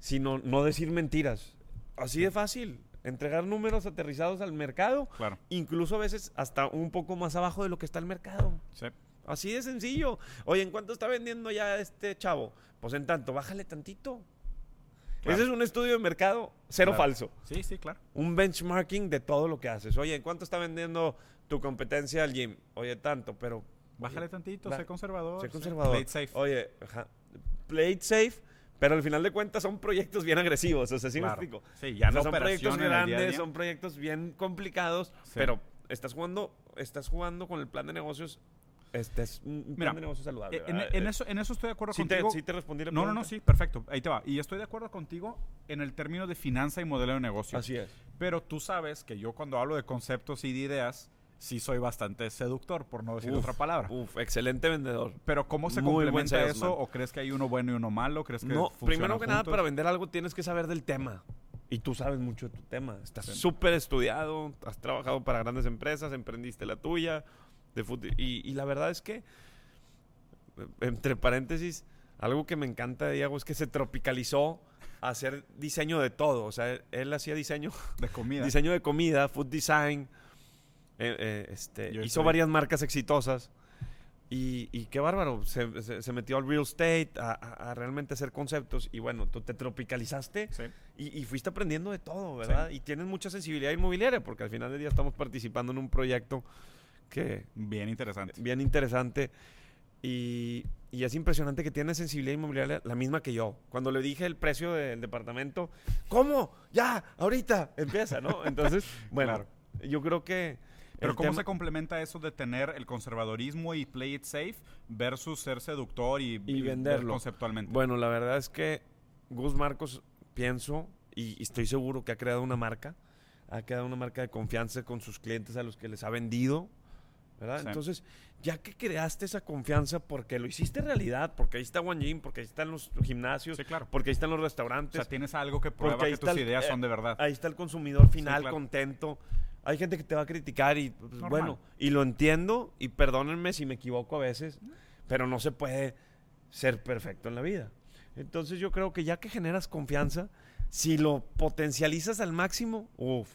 sino no decir mentiras. Así de fácil. Entregar números aterrizados al mercado, Claro. incluso a veces hasta un poco más abajo de lo que está el mercado. Sí. Así de sencillo. Oye, ¿en cuánto está vendiendo ya este chavo? Pues en tanto, bájale tantito. Claro. Ese es un estudio de mercado, cero Claro. falso Sí, sí, claro. un benchmarking de todo lo que haces. Oye, ¿en cuánto está vendiendo tu competencia al gym? Oye, tanto, pero... Bájale tantito, sé conservador. Sé conservador. Play it safe. Oye, ajá, play it safe, pero al final de cuentas son proyectos bien agresivos. O sea, ¿sí Claro. me explico? Sí, ya O sea, no son proyectos el día grandes, día. son proyectos bien complicados, Sí. pero estás jugando, estás jugando con el plan de negocios. Este es un plan Mira, de negocios saludable. Eh, En, en eso, en eso estoy de acuerdo ¿sí te, contigo. sí te respondí la No, no, no, pregunta? sí, perfecto. Ahí te va. Y estoy de acuerdo contigo en el término de finanza y modelo de negocio. Así es. Pero tú sabes que yo cuando hablo de conceptos y de ideas, sí soy bastante seductor, por no decir Uf, otra palabra. Uf, excelente vendedor. Pero ¿cómo se Muy complementa salesman. eso? ¿O crees que hay uno bueno y uno malo? ¿Crees que No, primero que nada, juntos? para vender algo tienes que saber del tema. Y tú sabes mucho de tu tema. Estás Sí. súper estudiado, has trabajado para grandes empresas, emprendiste la tuya. De y, y la verdad es que, entre paréntesis, algo que me encanta de Diego es que se tropicalizó a hacer diseño de todo. O sea, él, él hacía diseño, De comida. diseño de comida, food design. Eh, eh, este, hizo estoy- varias marcas exitosas. Y, y qué bárbaro, se, se- se metió al real estate, a, a- a realmente hacer conceptos. Y bueno, tú te tropicalizaste Sí. y, y fuiste aprendiendo de todo, ¿verdad? Y tienes mucha sensibilidad inmobiliaria, porque al final del día estamos participando en un proyecto que Bien interesante. bien interesante. Y, y es impresionante que tiene sensibilidad inmobiliaria la misma que yo. Cuando le dije el precio del departamento, ¿cómo? Ya, ahorita, empieza, ¿no? Entonces, bueno, Claro. yo creo que... Pero el ¿cómo tema- se complementa eso de tener el conservadorismo y play it safe versus ser seductor y, Y venderlo. conceptualmente? Bueno, la verdad es que Gus Marcos, pienso y, y estoy seguro que ha creado una marca. Ha creado una marca de confianza con sus clientes a los que les ha vendido. ¿verdad? Sí. Entonces, ya que creaste esa confianza porque lo hiciste realidad, porque ahí está One Gym, porque ahí están los gimnasios, Sí, claro. porque ahí están los O restaurantes, sea, tienes algo que prueba que tus el- ideas eh, son de verdad. ahí está el consumidor final claro. contento. Hay gente que te va a criticar y, pues, Normal. bueno, y lo entiendo y perdónenme si me equivoco a veces, pero no se puede ser perfecto en la vida. Entonces yo creo que ya que generas confianza, si lo potencializas al máximo, uff,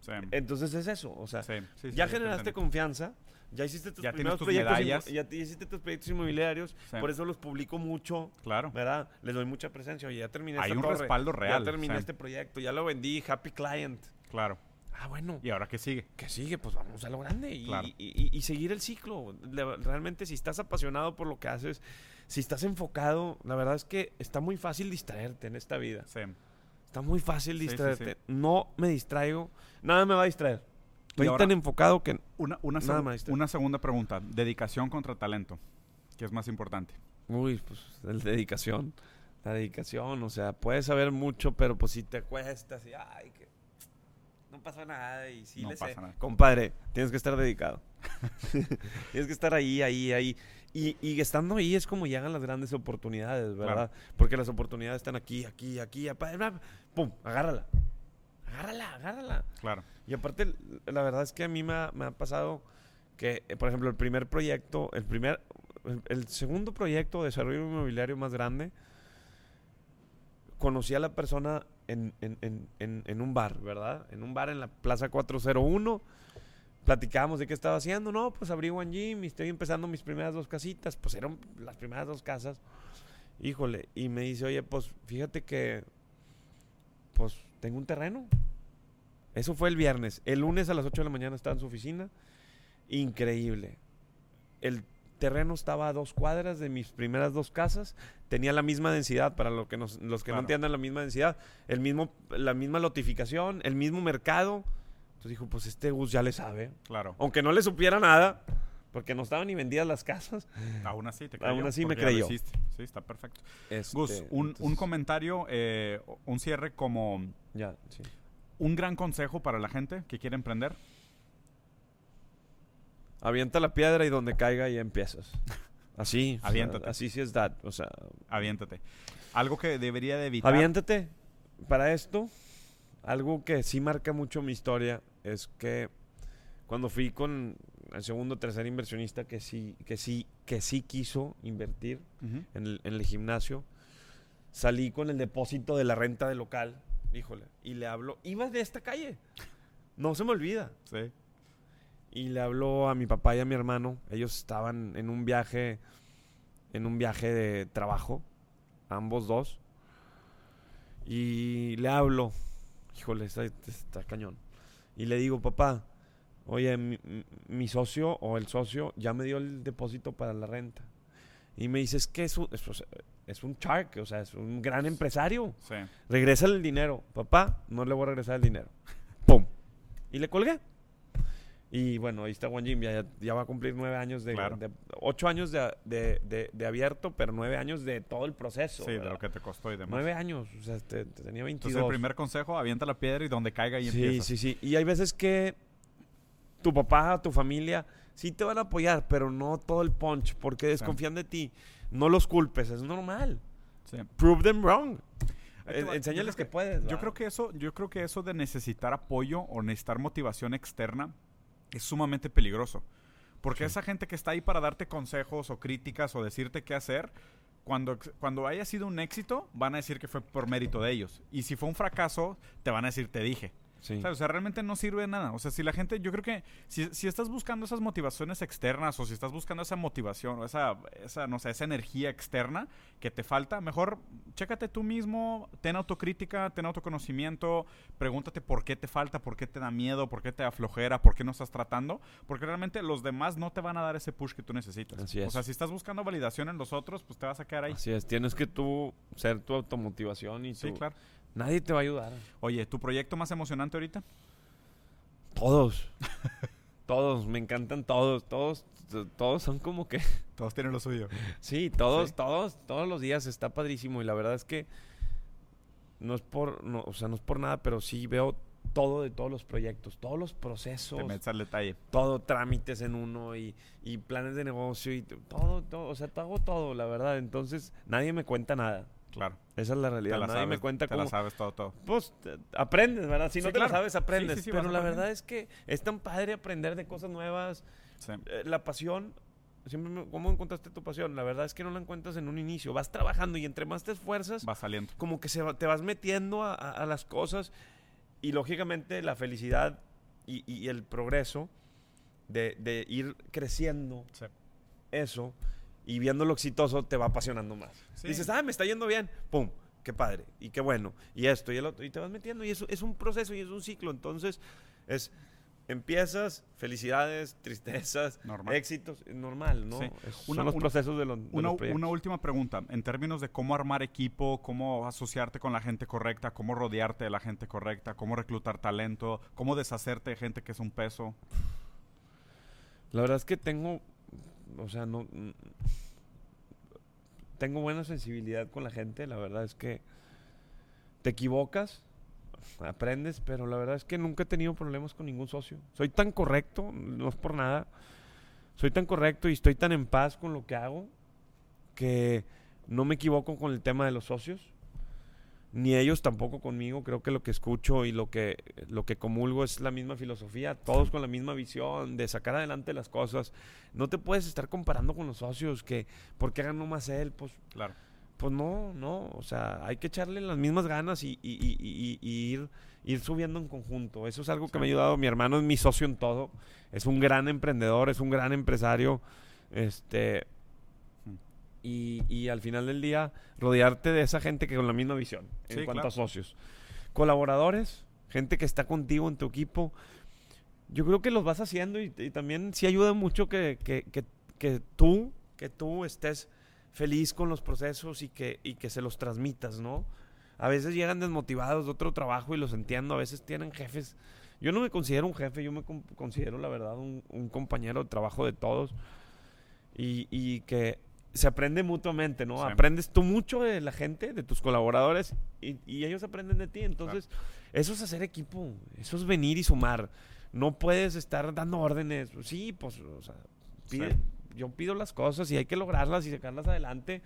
Sí. entonces es eso, o sea, Sí, sí, sí, ya generaste confianza, ya hiciste tus Ya primeros tus proyectos, medallas. ya te- hiciste tus proyectos inmobiliarios, por eso los publico mucho, Claro. ¿verdad? Les doy mucha presencia, oye, ya terminé Hay esta un torre, respaldo real, Ya terminé este proyecto, ya lo vendí, happy client. Claro. Ah, bueno. ¿Y ahora qué sigue? que sigue, pues vamos a lo grande y, Claro. y- y- y seguir el ciclo. Le- Realmente si estás apasionado por lo que haces, si estás enfocado, la verdad es que está muy fácil distraerte en esta vida. Sí. Está muy fácil sí, distraerte. sí. No me distraigo, nada me va a distraer. Estoy ahora- tan enfocado que... Una, una, Nada seg- más, una segunda pregunta. Dedicación contra talento. ¿Qué es más importante? Uy, pues la dedicación. La dedicación, o sea, puedes saber mucho, pero pues si te cuestas y ay, que no pasa nada y sí No le sé. pasa nada. Compadre, tienes que estar dedicado. tienes que estar ahí, ahí, ahí. Y, y estando ahí es como llegan las grandes oportunidades, ¿verdad? Porque las oportunidades están aquí, aquí, aquí, pum, agárrala. Agárrala, agárrala. Claro. Y aparte, la verdad es que a mí me ha, me ha pasado que, eh, por ejemplo, el primer proyecto, el primer, el, el segundo proyecto de desarrollo inmobiliario más grande, conocí a la persona en, un bar, ¿verdad? En un bar en la Plaza 401. Platicábamos de qué estaba haciendo. No, pues abrí One Gym y estoy empezando mis primeras dos casitas. Pues eran las primeras dos casas. Híjole. Y me dice, oye, pues fíjate que, pues tengo un terreno. Eso fue el viernes. El lunes a las 8 de la mañana estaba en su oficina. Increíble. El terreno estaba a dos cuadras de mis primeras dos casas. Tenía la misma densidad, para lo que nos- los que no entiendan la misma densidad. El mismo, la misma lotificación, el mismo mercado. Entonces dijo, pues este Gus ya le sabe. Claro. Aunque no le supiera nada, porque no estaban ni vendidas las casas. Aún así te Aún creyó, así me creyó. Sí, está perfecto. Este, Gus, un, comentario, eh, un cierre como Ya, sí. un gran consejo para la gente que quiere emprender. Avienta la piedra y donde caiga ya empiezas. Así. o sea, Aviéntate. así sí es that. O sea, Aviéntate. Algo que debería de evitar. Aviéntate. Para esto, algo que sí marca mucho mi historia es que cuando fui con el segundo tercer inversionista que sí, que sí, que sí quiso invertir en el, en el gimnasio, salí con el depósito de la renta del local, híjole, y le hablo, iba de esta calle, no se me olvida. Sí. Y le habló a mi papá y a mi hermano. Ellos estaban en un viaje, en un viaje de trabajo, ambos dos. Y le hablo, híjole, está, está cañón. Y le digo, papá, oye, mi, socio o el socio ya me dio el depósito para la renta. Y me dice, es que es un, es, un shark, o sea, es un gran empresario. Sí. Regresa el dinero. Papá, no le voy a regresar el dinero. ¡Pum! Y le colgué. Y bueno, ahí está One Gym, ya, ya va a cumplir nueve años de... Claro. de- ocho años de, de- de- de abierto, pero nueve años de todo el proceso. Sí, de lo que te costó y demás. Nueve años, o sea, te- te tenía 22. Entonces el primer consejo, avienta la piedra y donde caiga y sí, empieza. sí, sí. Y hay veces que tu papá, tu familia, sí te van a apoyar, pero no todo el punch, porque desconfían de ti. No los culpes, es normal. Sí. Prove them wrong. Va. enséñales que, puedes. Yo creo que eso, yo creo que eso de necesitar apoyo o necesitar motivación externa es sumamente peligroso. Porque esa gente que está ahí para darte consejos o críticas o decirte qué hacer, cuando, cuando haya sido un éxito, van a decir que fue por mérito de ellos. Y si fue un fracaso, te van a decir te dije. Sí. O sea, realmente no sirve de nada. O sea, si la gente, yo creo que si, si estás buscando esas motivaciones externas o si estás buscando esa motivación o esa, esa, no sé, esa energía externa que te falta, mejor chécate tú mismo, ten autocrítica, ten autoconocimiento, pregúntate por qué te falta, por qué te da miedo, por qué te da flojera, por qué no estás tratando, porque realmente los demás no te van a dar ese push que tú necesitas. Así O es. sea, si estás buscando validación en los otros, pues te vas a quedar ahí. Así es, tienes que tú ser tu automotivación y Sí, tu- claro. Nadie te va a ayudar. Oye, ¿tu proyecto más emocionante ahorita? Todos. todos, me encantan todos. Todos, todos son como que. Todos tienen lo suyo. Sí, todos, Sí. todos, todos los días está padrísimo. Y la verdad es que no es por, no, o sea, no es por nada, pero sí veo todo de todos los proyectos, todos los procesos, Te metes al detalle. todo trámites en uno y, y planes de negocio y todo, todo, o sea, hago todo, la verdad. Entonces, nadie me cuenta nada. Claro. Esa es la realidad. Te la Nadie sabes, me cuenta te cómo. la sabes todo, todo. Pues aprendes, ¿verdad? Si no te claro. la sabes, aprendes. Sí, sí, vas Pero la verdad es que es tan padre aprender de cosas nuevas. Sí. Eh, la pasión. Siempre me- ¿Cómo encontraste tu pasión? La verdad es que no la encuentras en un inicio. Vas trabajando y entre más te esfuerzas, Va saliendo. como que se te vas metiendo a, a- a las cosas y lógicamente la felicidad y, y el progreso de, de ir creciendo Sí. eso y viéndolo exitoso te va apasionando más. Sí. Dices, ah, me está yendo bien, pum, qué padre y qué bueno y esto y el otro y te vas metiendo y eso es un proceso y es un ciclo. Entonces es empiezas, felicidades, tristezas, Normal. éxitos, normal, ¿no? Sí. Es- Una- son los una- procesos de, los- de Una, los una última pregunta, en términos de cómo armar equipo, cómo asociarte con la gente correcta, cómo rodearte de la gente correcta, cómo reclutar talento, cómo deshacerte de gente que es un peso. La verdad es que tengo, o sea, no... mm, Tengo buena sensibilidad con la gente, la verdad es que te equivocas, aprendes, pero la verdad es que nunca he tenido problemas con ningún socio. Soy tan correcto, no es por nada, soy tan correcto y estoy tan en paz con lo que hago que no me equivoco con el tema de los socios, ni ellos tampoco conmigo. Creo que lo que escucho y lo que, lo que comulgo es la misma filosofía, todos con la misma visión de sacar adelante las cosas. No te puedes estar comparando con los socios, que ¿por qué ganó más él? Pues, Claro. pues no, no, o sea, hay que echarle las mismas ganas y, y- y- y- y ir, ir subiendo en conjunto. Eso es algo que Sí. me ha ayudado. Mi hermano es mi socio en todo, es un gran emprendedor, es un gran empresario. Este. Y, y al final del día, rodearte de esa gente que con la misma visión en Sí, cuanto claro. a socios. Colaboradores, gente que está contigo en tu equipo. Yo creo que los vas haciendo y, y también sí ayuda mucho que, que- que- que tú, que tú estés feliz con los procesos y que, y que se los transmitas, ¿no? A veces llegan desmotivados de otro trabajo y los entiendo, a veces tienen jefes. Yo no me considero un jefe, yo me con- considero, la verdad, un, un compañero de trabajo de todos y, y que se aprende mutuamente, ¿no? Sí. Aprendes tú mucho de la gente, de tus colaboradores y, y ellos aprenden de ti. Entonces, eso es hacer equipo, eso es venir y sumar. No puedes estar dando órdenes. Sí, pues, o sea, pide- Sí. yo pido las cosas y hay que lograrlas y sacarlas adelante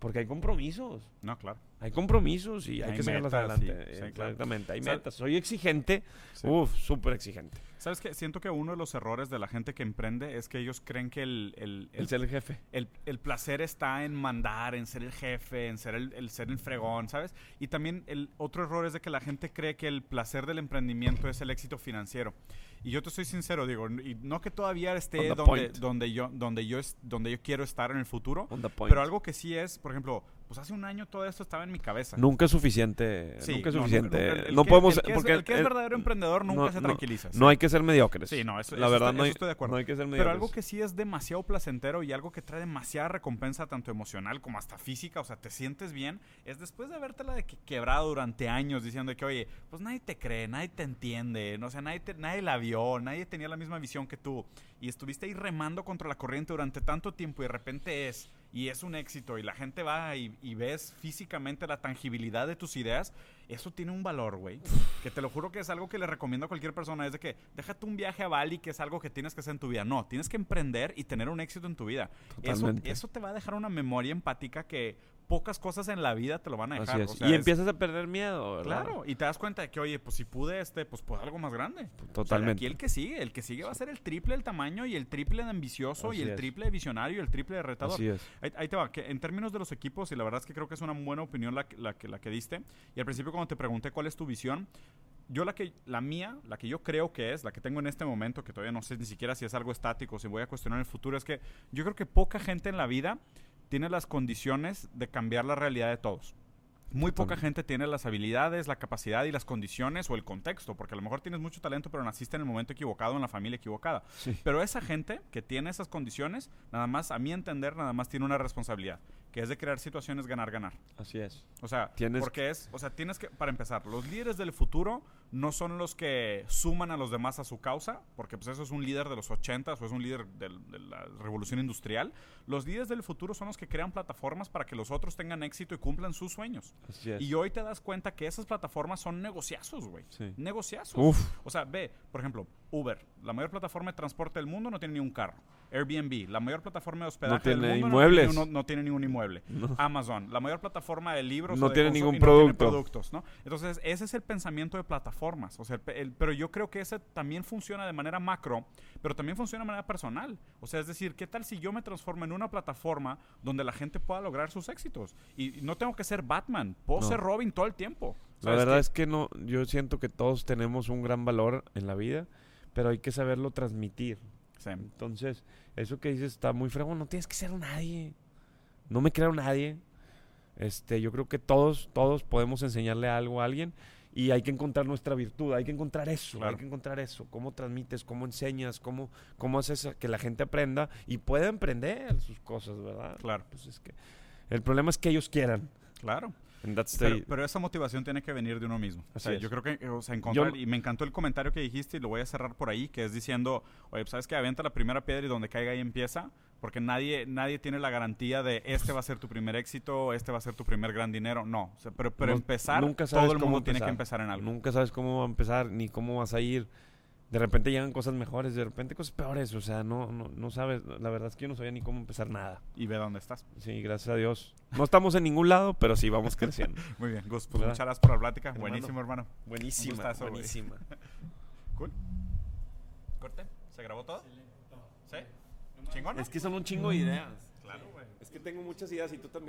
porque hay compromisos. No, claro. Hay compromisos y hay, Hay que sacarlas metas adelante. y- sí, claro. Exactamente, hay metas. Soy exigente, Sí. uf, súper exigente. ¿Sabes qué? Siento que uno de los errores de la gente que emprende es que ellos creen que el, el, El el, ser el jefe. el- el placer está en mandar, en ser el jefe, en ser el, el ser el fregón, ¿sabes? Y también el otro error es de que la gente cree que el placer del emprendimiento es el éxito financiero. Y yo te soy sincero, digo, y no que todavía esté donde, point. donde, yo, donde, yo, donde yo quiero estar en el futuro, pero algo que sí es, por ejemplo, pues hace un año todo esto estaba en mi cabeza. Nunca es suficiente. Sí, nunca es no, suficiente. nunca- el no que- podemos. el que es- porque el que es el- verdadero emprendedor nunca no, se tranquiliza. No hay que ser mediocres. Sí, no, eso- La eso verdad, no, hay, estoy de acuerdo. no hay que ser Pero algo que sí es demasiado placentero y algo que trae demasiada recompensa, tanto emocional como hasta física, o sea, te sientes bien, es después de habértela de que quebrado durante años diciendo que, oye, pues nadie te cree, nadie te entiende, no, o sea, nadie, te- nadie la vio, nadie tenía la misma visión que tú, y estuviste ahí remando contra la corriente durante tanto tiempo y de repente es, y es un éxito, y la gente va y, y ves físicamente la tangibilidad de tus ideas, eso tiene un valor, güey. Que te lo juro que es algo que le recomiendo a cualquier persona. Es de que déjate un viaje a Bali, que es algo que tienes que hacer en tu vida. No, tienes que emprender y tener un éxito en tu vida. Eso, eso te va a dejar una memoria empática que pocas cosas en la vida te lo van a dejar. O sea, y es- empiezas a perder miedo, ¿verdad? Claro, y te das cuenta de que, oye, pues si pude este, pues puedo algo más grande. O sea, Totalmente. aquí el que sigue, el que sigue va a ser el triple del tamaño y el triple de ambicioso y el es. triple de visionario y el triple de retador. Así es. Ahí, ahí te va, que en términos de los equipos, y la verdad es que creo que es una buena opinión la, que- la, que, la que diste, y al principio cuando te pregunté cuál es tu visión, yo la que, la mía, la que yo creo que es, la que tengo en este momento, que todavía no sé ni siquiera si es algo estático, si voy a cuestionar el futuro, es que yo creo que poca gente en la vida tiene las condiciones de cambiar la realidad de todos. Muy poca gente tiene las habilidades, la capacidad y las condiciones o el contexto, porque a lo mejor tienes mucho talento, pero naciste en el momento equivocado, en la familia equivocada. Sí. Pero esa gente que tiene esas condiciones, nada más, a mi entender, nada más tiene una responsabilidad, que es de crear situaciones ganar-ganar. Así es. O sea, Tienes porque es, o sea, tienes que, para empezar, los líderes del futuro no son los que suman a los demás a su causa, porque pues eso es un líder de los 80 o es un líder del- de la revolución industrial. Los líderes del futuro son los que crean plataformas para que los otros tengan éxito y cumplan sus sueños. Así es. Y hoy te das cuenta que esas plataformas son negociazos, güey. Sí. Negociazos. Uf. O sea, ve, por ejemplo, Uber, la mayor plataforma de transporte del mundo, no tiene ni un carro. Airbnb, la mayor plataforma de hospedaje tiene del mundo, inmuebles. No, tiene, uno- no tiene ni un inmueble. mueble. No. Amazon, la mayor plataforma de libros. No o de tiene ningún y no tiene producto. productos, ¿no? Entonces, ese es el pensamiento de plataformas. O sea, el pe- el- pero yo creo que ese también funciona de manera macro, pero también funciona de manera personal. O sea, es decir, ¿qué tal si yo me transformo en una plataforma donde la gente pueda lograr sus éxitos? Y no tengo que ser Batman, puedo No. ser Robin todo el tiempo. La ¿Sabes verdad es que no, yo siento que todos tenemos un gran valor en la vida, pero hay que saberlo transmitir. Sí. Entonces, eso que dices está muy fregón, no tienes que ser nadie. No me creo nadie. Este, yo creo que todos, todos podemos enseñarle algo a alguien y hay que encontrar nuestra virtud, hay que encontrar eso, Claro. hay que encontrar eso, cómo transmites, cómo enseñas, cómo, cómo haces que la gente aprenda y pueda emprender sus cosas, ¿verdad? Claro. Pues es que el problema es que ellos quieran. Claro. Pero, the- pero esa motivación tiene que venir de uno mismo. O sea, es. yo creo que, o sea, encontrar, Yo- y me encantó el comentario que dijiste y lo voy a cerrar por ahí, que es diciendo, oye, pues, ¿sabes que Aventa la primera piedra y donde caiga ahí empieza, porque nadie, nadie tiene la garantía de este va a ser tu primer éxito, este va a ser tu primer gran dinero. No, o sea, pero, pero No- empezar, nunca sabes todo el mundo tiene que empezar. empezar en algo. Nunca sabes cómo va a empezar ni cómo vas a ir. De repente llegan cosas mejores, de repente cosas peores. O sea, no, no, no sabes. La verdad es que yo no sabía ni cómo empezar nada. Y ve dónde estás. Sí, gracias a Dios. No estamos en ningún lado, pero sí vamos creciendo. Muy bien, Gus, pues ¿Verdad? muchas gracias por la plática. Hermano. Buenísimo, hermano. Buenísima, gustazo, buenísima. Cool. ¿Corte? ¿Se grabó todo? ¿Sí? ¿Chingón? Es que son un chingo de ideas. Claro, güey. Es que tengo muchas ideas y tú también.